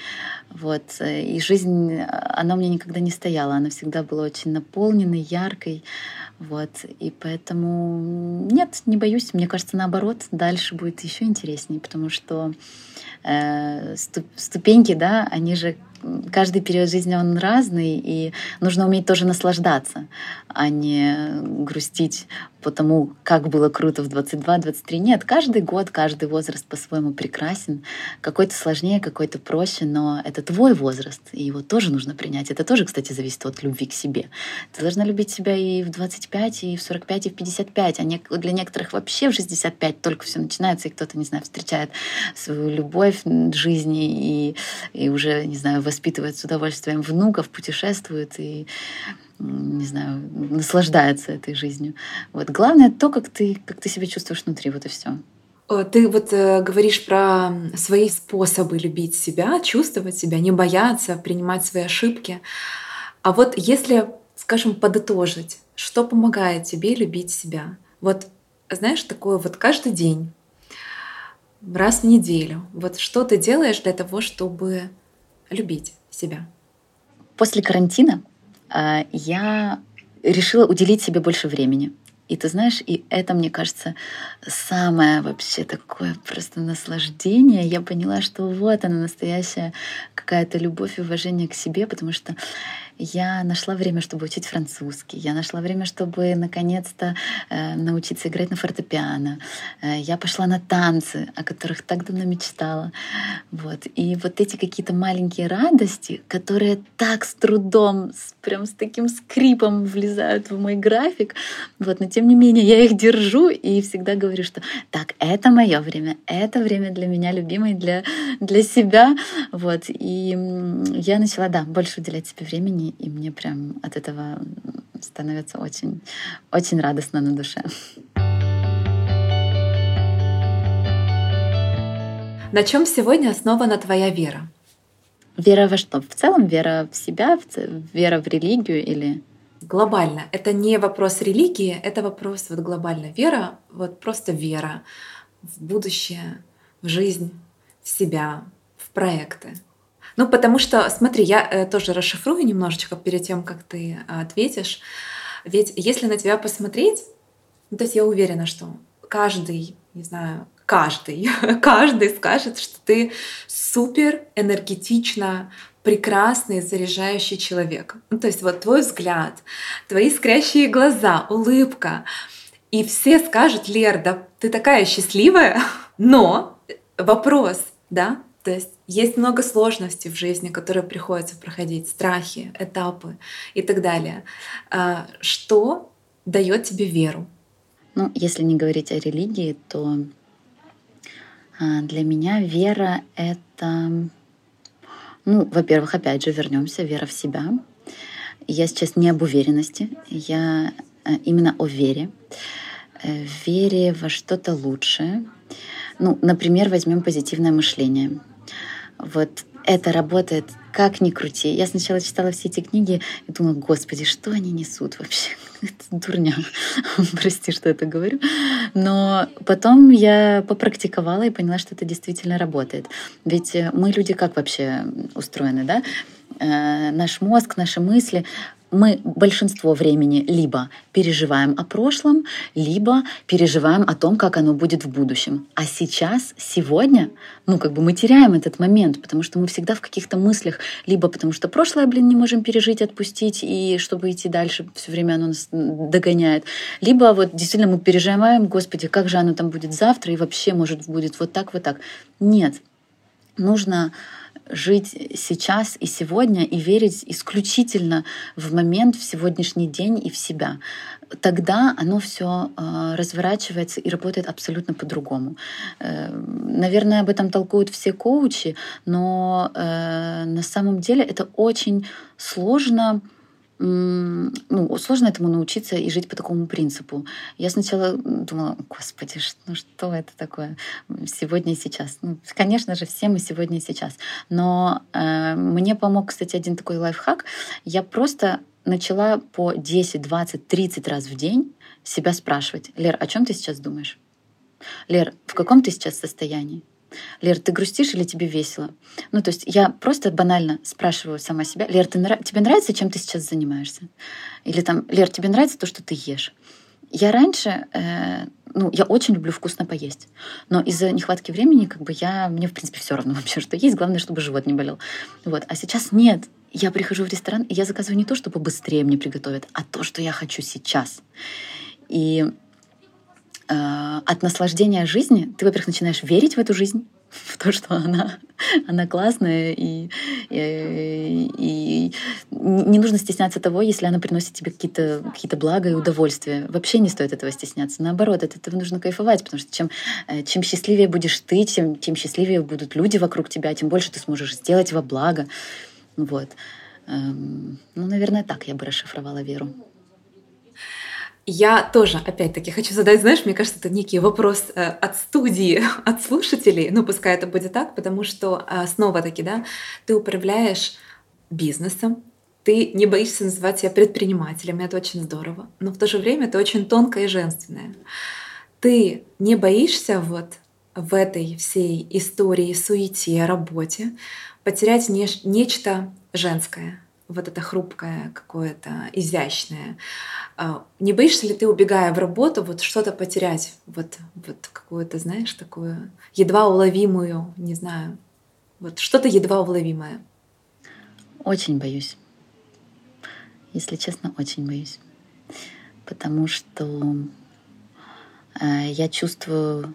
Вот. И жизнь, она у меня никогда не стояла. Она всегда была очень наполненной, яркой. Вот. И поэтому нет, не боюсь. Мне кажется, наоборот, дальше будет еще интереснее, потому что э, ступеньки, да, они же каждый период жизни он разный, и нужно уметь тоже наслаждаться, а не грустить по тому, как было круто в 22-23. Нет, каждый год, каждый возраст по-своему прекрасен. Какой-то сложнее, какой-то проще, но это твой возраст, и его тоже нужно принять. Это тоже, кстати, зависит от любви к себе. Ты должна любить себя и в 25, и в 45, и в 55, а для некоторых вообще в 65 только все начинается, и кто-то, не знаю, встречает свою любовь в жизни и, и уже, не знаю, воспитывает с удовольствием внуков, путешествует и не знаю, наслаждается этой жизнью. Вот. Главное то, как ты, как ты себя чувствуешь внутри, вот и все. Ты вот э, говоришь про свои способы любить себя, чувствовать себя, не бояться, принимать свои ошибки. А вот если, скажем, подытожить, что помогает тебе любить себя? Вот, знаешь, такое вот каждый день, раз в неделю, вот что ты делаешь для того, чтобы любить себя? После карантина я решила уделить себе больше времени. И ты знаешь, и это, мне кажется, самое вообще такое просто наслаждение. Я поняла, что вот она настоящая какая-то любовь и уважение к себе, потому что я нашла время, чтобы учить французский. Я нашла время, чтобы наконец-то э, научиться играть на фортепиано. Э, я пошла на танцы, о которых так давно мечтала. Вот. И вот эти какие-то маленькие радости, которые так с трудом, с, прям с таким скрипом влезают в мой график, вот, но тем не менее я их держу и всегда говорю, что так, это мое время, это время для меня любимое, для, для себя. Вот. И я начала, да, больше уделять себе времени и, мне прям от этого становится очень, очень радостно на душе. На чем сегодня основана твоя вера? Вера во что? В целом вера в себя, вера в религию или... Глобально. Это не вопрос религии, это вопрос вот глобально. Вера, вот просто вера в будущее, в жизнь, в себя, в проекты. Ну, потому что, смотри, я э, тоже расшифрую немножечко перед тем, как ты э, ответишь. Ведь если на тебя посмотреть, ну, то есть я уверена, что каждый, не знаю, каждый, каждый скажет, что ты супер энергетично прекрасный, заряжающий человек. Ну, то есть вот твой взгляд, твои искрящие глаза, улыбка. И все скажут, Лер, да ты такая счастливая, но вопрос, да, то есть есть много сложностей в жизни, которые приходится проходить, страхи, этапы и так далее. А, что дает тебе веру? Ну, если не говорить о религии, то а, для меня вера — это ну, во-первых, опять же, вернемся, вера в себя. Я сейчас не об уверенности, я э, именно о вере. Э, вере во что-то лучшее. Ну, например, возьмем позитивное мышление. Вот это работает как ни крути. Я сначала читала все эти книги и думала, господи, что они несут вообще? Это дурня. Прости, что это говорю. Но потом я попрактиковала и поняла, что это действительно работает. Ведь э, мы люди как вообще устроены, да? Э, наш мозг, наши мысли, мы большинство времени либо переживаем о прошлом, либо переживаем о том, как оно будет в будущем. А сейчас, сегодня, ну, как бы мы теряем этот момент, потому что мы всегда в каких-то мыслях, либо потому что прошлое, блин, не можем пережить, отпустить, и чтобы идти дальше, все время оно нас догоняет. Либо вот действительно мы переживаем, господи, как же оно там будет завтра, и вообще, может, будет вот так, вот так. Нет. Нужно жить сейчас и сегодня и верить исключительно в момент, в сегодняшний день и в себя. Тогда оно все э, разворачивается и работает абсолютно по-другому. Э, наверное, об этом толкуют все коучи, но э, на самом деле это очень сложно ну, сложно этому научиться и жить по такому принципу. Я сначала думала, господи, ну что это такое сегодня и сейчас? Ну, конечно же, все мы сегодня и сейчас. Но э, мне помог, кстати, один такой лайфхак. Я просто начала по 10, 20, 30 раз в день себя спрашивать, Лер, о чем ты сейчас думаешь? Лер, в каком ты сейчас состоянии? Лер, ты грустишь или тебе весело? Ну, то есть я просто банально спрашиваю сама себя, Лер, ты, тебе нравится, чем ты сейчас занимаешься? Или там, Лер, тебе нравится то, что ты ешь? Я раньше, э, ну, я очень люблю вкусно поесть, но из-за нехватки времени, как бы я, мне в принципе все равно вообще, что есть, главное, чтобы живот не болел. Вот, а сейчас нет. Я прихожу в ресторан, и я заказываю не то, чтобы быстрее мне приготовят, а то, что я хочу сейчас. И от наслаждения жизни ты, во-первых, начинаешь верить в эту жизнь, в то, что она, она классная, и, и, и не нужно стесняться того, если она приносит тебе какие-то какие блага и удовольствия. Вообще не стоит этого стесняться. Наоборот, от этого нужно кайфовать, потому что чем, э, чем счастливее будешь ты, тем, тем счастливее будут люди вокруг тебя, тем больше ты сможешь сделать во благо. Вот. Эм, ну, наверное, так я бы расшифровала веру. Я тоже, опять-таки, хочу задать, знаешь, мне кажется, это некий вопрос э, от студии, от слушателей, ну пускай это будет так, потому что э, снова-таки, да, ты управляешь бизнесом, ты не боишься называть себя предпринимателем, это очень здорово, но в то же время это очень тонкое и женственное. Ты не боишься вот в этой всей истории, суете, работе потерять не, нечто женское, вот это хрупкое, какое-то изящное. А, не боишься ли ты, убегая в работу, вот что-то потерять, вот, вот какую-то, знаешь, такую едва уловимую, не знаю, вот что-то едва уловимое? Очень боюсь. Если честно, очень боюсь. Потому что э, я чувствую,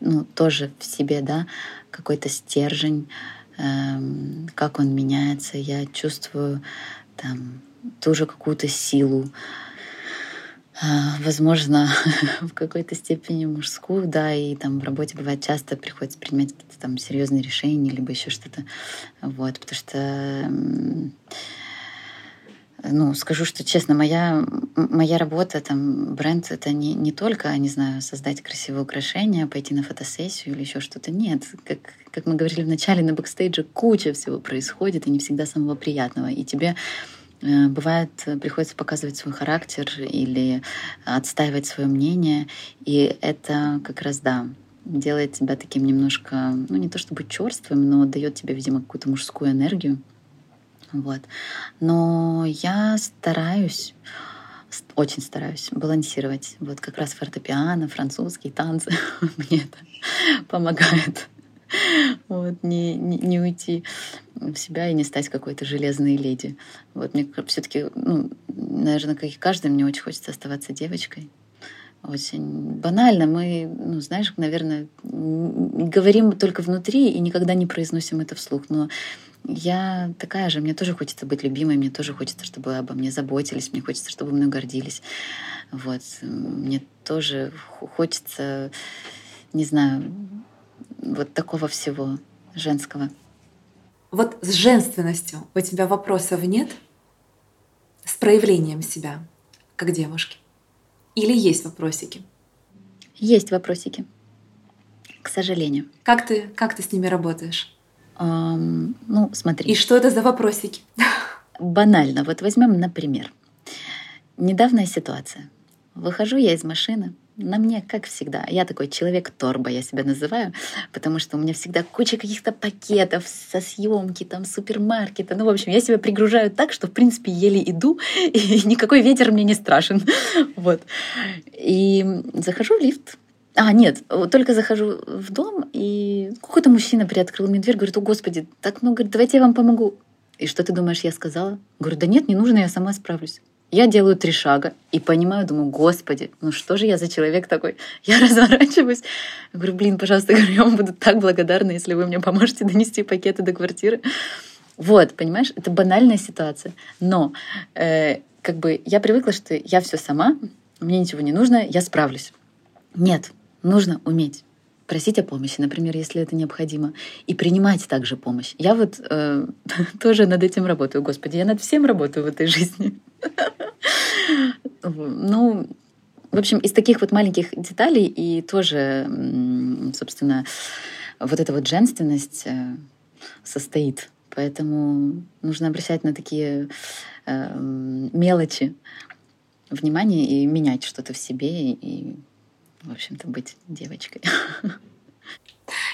ну, тоже в себе, да, какой-то стержень, Эм, как он меняется. Я чувствую там тоже какую-то силу, а, возможно, в какой-то степени мужскую, да, и там в работе бывает часто приходится принимать какие-то там серьезные решения, либо еще что-то, вот, потому что ну, скажу, что честно, моя, моя работа, там, бренд, это не, не только, не знаю, создать красивые украшения, пойти на фотосессию или еще что-то. Нет, как, как мы говорили в начале, на бэкстейдже куча всего происходит, и не всегда самого приятного. И тебе э, Бывает, приходится показывать свой характер или отстаивать свое мнение. И это как раз, да, делает тебя таким немножко, ну не то чтобы черствым, но дает тебе, видимо, какую-то мужскую энергию. Вот. Но я стараюсь, очень стараюсь балансировать. Вот как раз фортепиано, французские танцы мне это помогает. Вот, не, не, не уйти в себя и не стать какой-то железной леди. Вот мне все-таки, ну, наверное, как и каждый, мне очень хочется оставаться девочкой. Очень банально. Мы, ну, знаешь, наверное, говорим только внутри и никогда не произносим это вслух. Но я такая же, мне тоже хочется быть любимой, мне тоже хочется, чтобы обо мне заботились, мне хочется, чтобы мной гордились. Вот. Мне тоже хочется, не знаю, вот такого всего женского. Вот с женственностью у тебя вопросов нет? С проявлением себя, как девушки? Или есть вопросики? Есть вопросики, к сожалению. Как ты, как ты с ними работаешь? Эм, ну, смотри. И что это за вопросики? Банально. Вот возьмем, например, недавняя ситуация. Выхожу я из машины, на мне, как всегда, я такой человек-торба, я себя называю, потому что у меня всегда куча каких-то пакетов со съемки, там, супермаркета. Ну, в общем, я себя пригружаю так, что, в принципе, еле иду, и никакой ветер мне не страшен. Вот. И захожу в лифт, а, нет, только захожу в дом, и какой-то мужчина приоткрыл мне дверь, говорит, о, господи, так много, говорит, давайте я вам помогу. И что ты думаешь, я сказала? Говорю, да нет, не нужно, я сама справлюсь. Я делаю три шага и понимаю, думаю, господи, ну что же я за человек такой? Я разворачиваюсь, говорю, блин, пожалуйста, говорю, я вам буду так благодарна, если вы мне поможете донести пакеты до квартиры. Вот, понимаешь, это банальная ситуация. Но э, как бы я привыкла, что я все сама, мне ничего не нужно, я справлюсь. Нет, нужно уметь просить о помощи, например, если это необходимо, и принимать также помощь. Я вот э, тоже над этим работаю, Господи, я над всем работаю в этой жизни. Ну, в общем, из таких вот маленьких деталей и тоже, собственно, вот эта вот женственность э, состоит. Поэтому нужно обращать на такие э, мелочи внимание и менять что-то в себе и в общем-то, быть девочкой.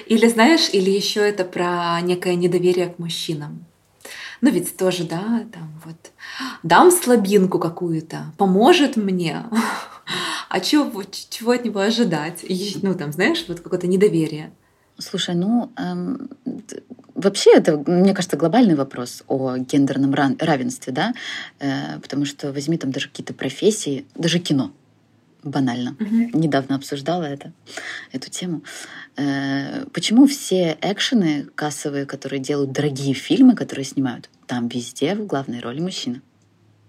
Или знаешь, или еще это про некое недоверие к мужчинам. Ну ведь тоже, да, там вот дам слабинку какую-то, поможет мне. А чего, чего от него ожидать? Ну там, знаешь, вот какое-то недоверие. Слушай, ну эм, вообще это, мне кажется, глобальный вопрос о гендерном равенстве, да, э, потому что возьми там даже какие-то профессии, даже кино, банально. Угу. Недавно обсуждала это, эту тему. Э, почему все экшены кассовые, которые делают дорогие фильмы, которые снимают, там везде в главной роли мужчина?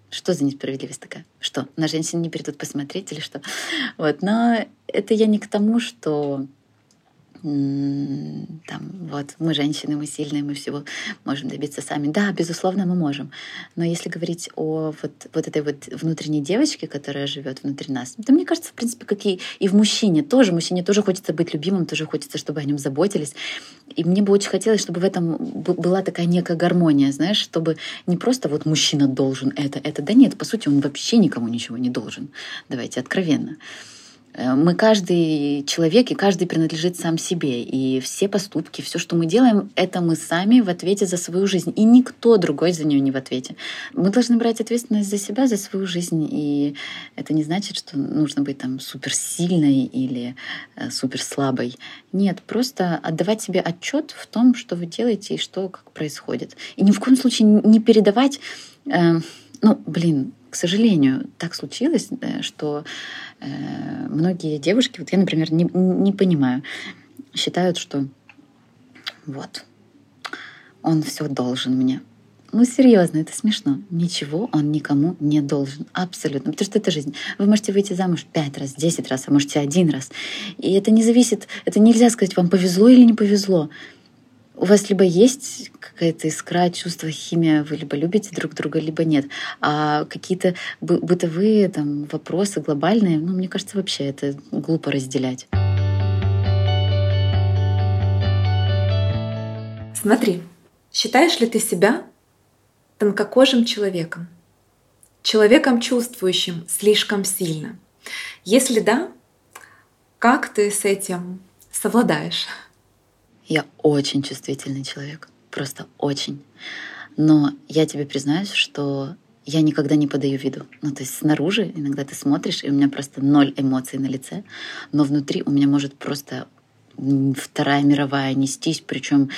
Что за несправедливость такая? Что, на женщин не придут посмотреть или что? Вот, но это я не к тому, что там, вот, мы женщины, мы сильные, мы всего можем добиться сами. Да, безусловно, мы можем. Но если говорить о вот, вот этой вот внутренней девочке, которая живет внутри нас, то мне кажется, в принципе, как и, и в мужчине тоже. Мужчине тоже хочется быть любимым, тоже хочется, чтобы о нем заботились. И мне бы очень хотелось, чтобы в этом была такая некая гармония, знаешь, чтобы не просто вот мужчина должен это, это. Да нет, по сути, он вообще никому ничего не должен. Давайте откровенно. Э, мы каждый человек, и каждый принадлежит сам себе. И все поступки, все, что мы делаем, это мы сами в ответе за свою жизнь. И никто другой за нее не в ответе. Мы должны брать ответственность за себя, за свою жизнь. И это не значит, что нужно быть там суперсильной или э, суперслабой. Нет, просто отдавать себе отчет в том, что вы делаете и что как происходит. И ни в коем случае не передавать... Э, ну, блин, к сожалению, так случилось, что э, многие девушки, вот я, например, не, не понимаю, считают, что вот, он все должен мне. Ну, серьезно, это смешно. Ничего он никому не должен. Абсолютно. Потому что это жизнь. Вы можете выйти замуж пять раз, десять раз, а можете один раз. И это не зависит, это нельзя сказать, вам повезло или не повезло. У вас либо есть какая-то искра, чувство, химия, вы либо любите друг друга, либо нет. А какие-то бытовые там, вопросы глобальные, ну, мне кажется, вообще это глупо разделять. Смотри, считаешь ли ты себя тонкокожим человеком? Человеком, чувствующим слишком сильно? Если да, как ты с этим совладаешь? Я очень чувствительный человек, просто очень. Но я тебе признаюсь, что я никогда не подаю виду. Ну, то есть снаружи иногда ты смотришь, и у меня просто ноль эмоций на лице, но внутри у меня может просто Вторая мировая нестись, причем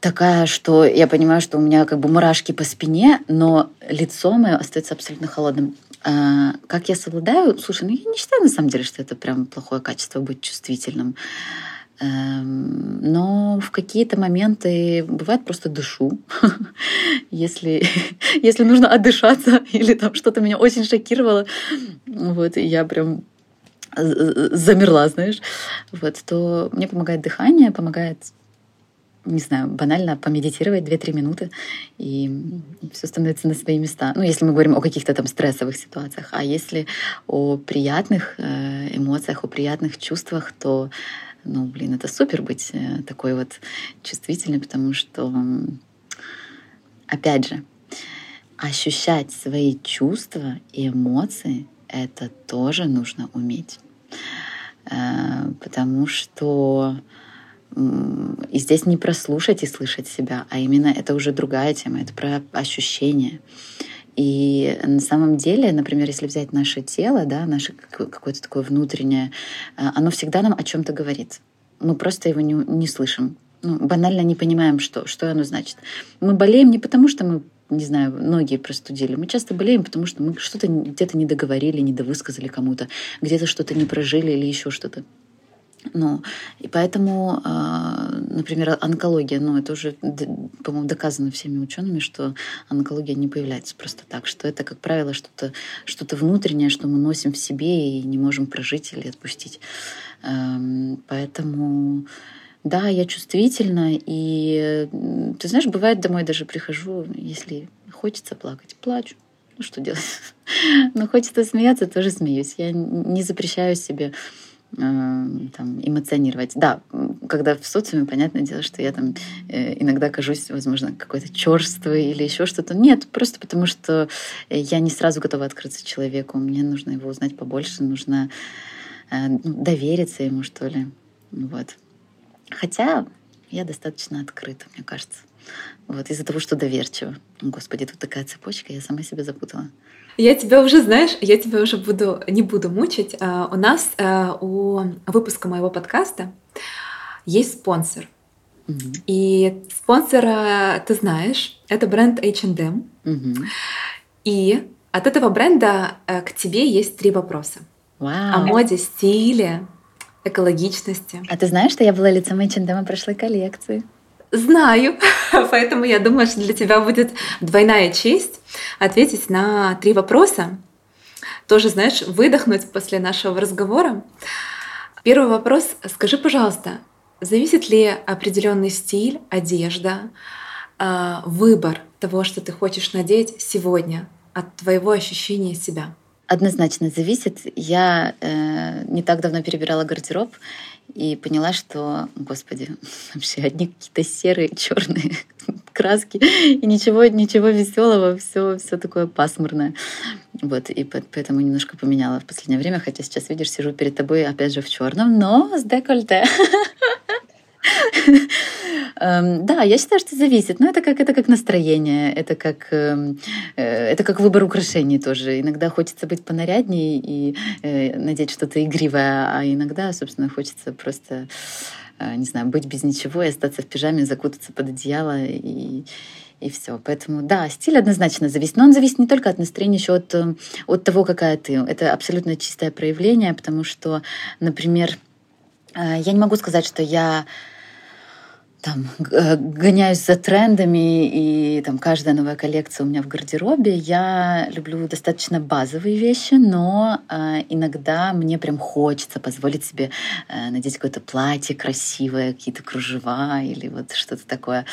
такая, что я понимаю, что у меня как бы мурашки по спине, но лицо мое остается абсолютно холодным. А, как я совладаю? Слушай, ну я не считаю на самом деле, что это прям плохое качество быть чувствительным. Эм, но в какие-то моменты бывает просто дышу. если, если нужно отдышаться или там что-то меня очень шокировало, вот, и я прям замерла, знаешь, вот, то мне помогает дыхание, помогает не знаю, банально помедитировать 2-3 минуты, и все становится на свои места. Ну, если мы говорим о каких-то там стрессовых ситуациях. А если о приятных э, эмоциях, о приятных чувствах, то ну, блин, это супер быть э, такой вот чувствительной, потому что, опять же, ощущать свои чувства и эмоции — это тоже нужно уметь. Э, потому что и здесь не прослушать и слышать себя, а именно это уже другая тема, это про ощущения. И на самом деле, например, если взять наше тело, да, наше какое-то такое внутреннее, э, оно всегда нам о чем-то говорит. Мы просто его не, не слышим. Ну, банально не понимаем, что, что оно значит. Мы болеем не потому, что мы не знаю, ноги простудили. Мы часто болеем, потому что мы что-то где-то не договорили, не довысказали кому-то, где-то что-то не прожили или еще что-то. Ну, и поэтому, а, например, онкология, ну, это уже, по-моему, доказано всеми учеными, что онкология не появляется просто так, что это, как правило, что-то что внутреннее, что мы носим в себе и не можем прожить или отпустить. Эм, поэтому, да, я чувствительна, и, ты знаешь, бывает, домой даже прихожу, если хочется плакать, плачу. Ну, что делать? Но ну, хочется смеяться, тоже смеюсь. Я не запрещаю себе там, эмоционировать. Да, когда в социуме, понятное дело, что я там э, иногда кажусь, возможно, какой-то черствой или еще что-то. Нет, просто потому что я не сразу готова открыться человеку. Мне нужно его узнать побольше, нужно э, ну, довериться ему, что ли. Вот. Хотя я достаточно открыта, мне кажется. Вот, из-за того, что доверчиво. Господи, тут такая цепочка, я сама себя запутала. Я тебя уже, знаешь, я тебя уже буду, не буду мучить. А, у нас а, у выпуска моего подкаста есть спонсор. И спонсора, ты знаешь, это бренд H&M. И от этого бренда э, к тебе есть три вопроса. Wow. О моде, стиле, экологичности. А ты знаешь, что я была лицом H&M прошлой коллекции? Знаю, поэтому я думаю, что для тебя будет двойная честь ответить на три вопроса. Тоже, знаешь, выдохнуть после нашего разговора. Первый вопрос. Скажи, пожалуйста, зависит ли определенный стиль, одежда, а, выбор того, что ты хочешь надеть сегодня от твоего ощущения себя? Однозначно зависит. Я э, не так давно перебирала гардероб и поняла, что, господи, вообще одни какие-то серые, черные краски и ничего, ничего веселого, все, все такое пасмурное. Вот, и поэтому немножко поменяла в последнее время, хотя сейчас, видишь, сижу перед тобой опять же в черном, но с декольте. Эм, да, я считаю, что зависит. Но это как, это как настроение, это как, эм, э, это как выбор украшений тоже. Иногда хочется быть понаряднее и э, надеть что-то игривое, а иногда, собственно, хочется просто, э, не знаю, быть без ничего и остаться в пижаме, закутаться под одеяло и и все. Поэтому, да, стиль однозначно зависит. Но он зависит не только от настроения, еще от, от того, какая ты. Это абсолютно чистое проявление, потому что, например, я не могу сказать, что я там гоняюсь за трендами, и там каждая новая коллекция у меня в гардеробе. Я люблю достаточно базовые вещи, но э, иногда мне прям хочется позволить себе э, надеть какое-то платье красивое, какие-то кружева или вот что-то такое.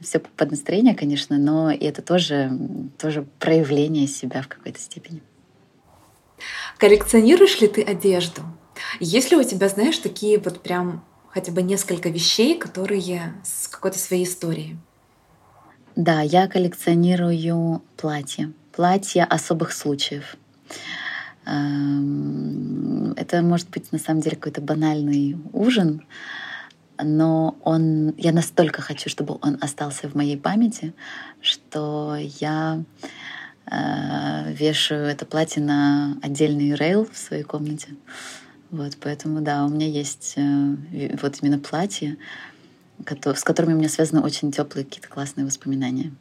Все под настроение, конечно, но это тоже, тоже проявление себя в какой-то степени. Коллекционируешь ли ты одежду? Есть ли у тебя, знаешь, такие вот прям хотя бы несколько вещей, которые с какой-то своей историей. Да, я коллекционирую платья. Платья особых случаев. Эм, это может быть на самом деле какой-то банальный ужин, но он, я настолько хочу, чтобы он остался в моей памяти, что я э, вешаю это платье на отдельный рейл в своей комнате. Вот, поэтому, да, у меня есть э, вот именно платье, с которыми у меня связаны очень теплые какие-то классные воспоминания.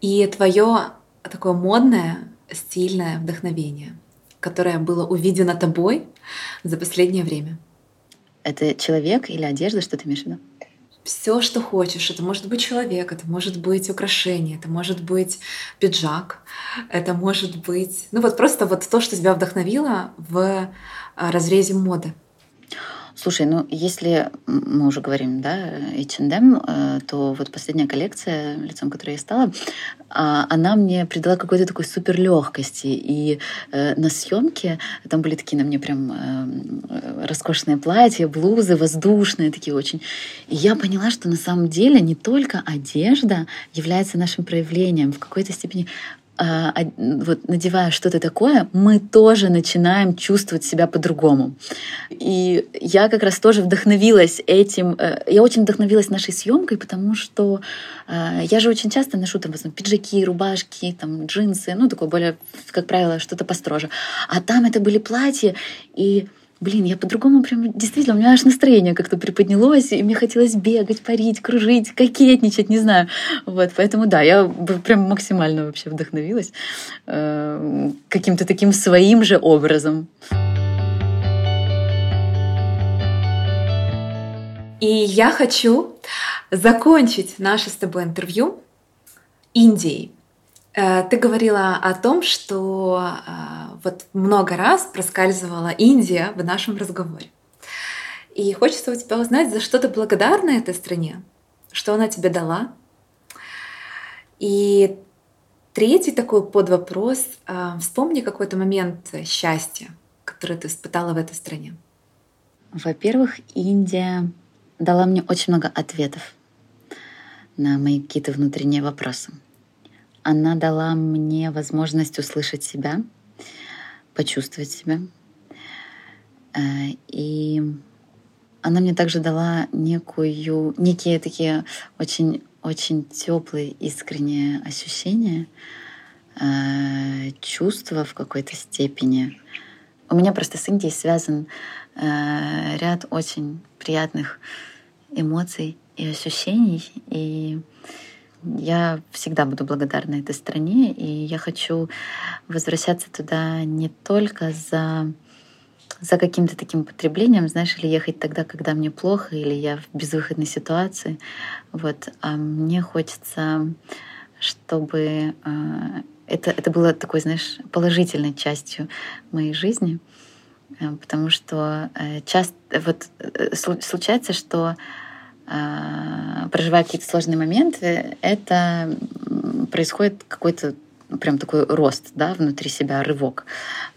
И твое такое модное, стильное вдохновение, которое было увидено тобой за последнее время. Это человек или одежда, что ты имеешь в виду? все, что хочешь. Это может быть человек, это может быть украшение, это может быть пиджак, это может быть, ну вот просто вот то, что тебя вдохновило в разрезе моды. Слушай, ну если мы уже говорим, да, H&M, то вот последняя коллекция, лицом которой я стала, а, она мне придала какой-то такой супер легкости. И э, на съемке там были такие на мне прям э, роскошные платья, блузы, воздушные такие очень. И я поняла, что на самом деле не только одежда является нашим проявлением, в какой-то степени а, вот надевая что-то такое, мы тоже начинаем чувствовать себя по-другому. И я как раз тоже вдохновилась этим. Э, я очень вдохновилась нашей съемкой, потому что э, я же очень часто ношу там в основном пиджаки, рубашки, там джинсы, ну такое более, как правило, что-то построже. А там это были платья, и блин, я по-другому прям, действительно, у меня аж настроение как-то приподнялось, и мне хотелось бегать, парить, кружить, кокетничать, не знаю. Вот, поэтому да, я прям максимально вообще вдохновилась э, каким-то таким своим же образом. И я хочу закончить наше с тобой интервью Индией. Э, ты говорила о том, что э, вот много раз проскальзывала Индия в нашем разговоре. И хочется у тебя узнать, за что ты благодарна этой стране, что она тебе дала. И третий такой подвопрос. Э, вспомни какой-то момент счастья, который ты испытала в этой стране. Во-первых, Индия дала мне очень много ответов на мои какие-то внутренние вопросы. Она дала мне возможность услышать себя, почувствовать себя. Э, и она мне также дала некую, некие такие очень, очень теплые, искренние ощущения, э, чувства в какой-то степени. У меня просто с Индией связан э, ряд очень приятных эмоций и ощущений. И я всегда буду благодарна этой стране, и я хочу возвращаться туда не только за за каким-то таким потреблением, знаешь, или ехать тогда, когда мне плохо, или я в безвыходной ситуации. Вот. А мне хочется, чтобы э, это, это было такой, знаешь, положительной частью моей жизни, э, потому что э, часто вот случается, что а, проживая какие-то сложные моменты, это происходит какой-то прям такой рост да, внутри себя, рывок.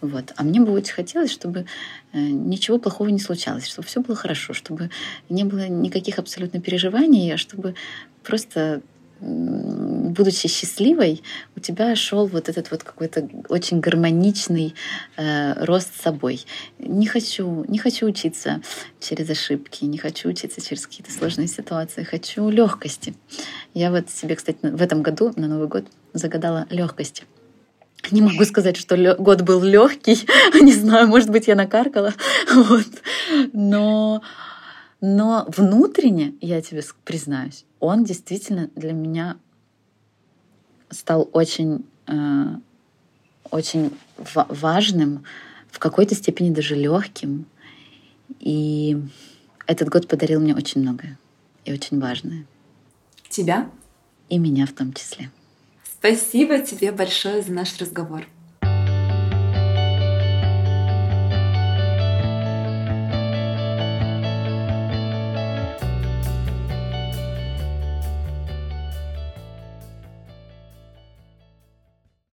Вот. А мне бы очень хотелось, чтобы э, ничего плохого не случалось, чтобы все было хорошо, чтобы не было никаких абсолютно переживаний, а чтобы просто будучи счастливой, у тебя шел вот этот вот какой-то очень гармоничный э, рост собой. Не хочу, не хочу учиться через ошибки, не хочу учиться через какие-то сложные ситуации, хочу легкости. Я вот себе, кстати, в этом году на Новый год загадала легкости. Не могу сказать, что год был легкий, не знаю, может быть, я накаркала, вот. но но внутренне, я тебе признаюсь, он действительно для меня стал очень, э, очень важным, в какой-то степени даже легким. И этот год подарил мне очень многое. и очень важное. Тебя? И меня в том числе. Спасибо тебе большое за наш разговор.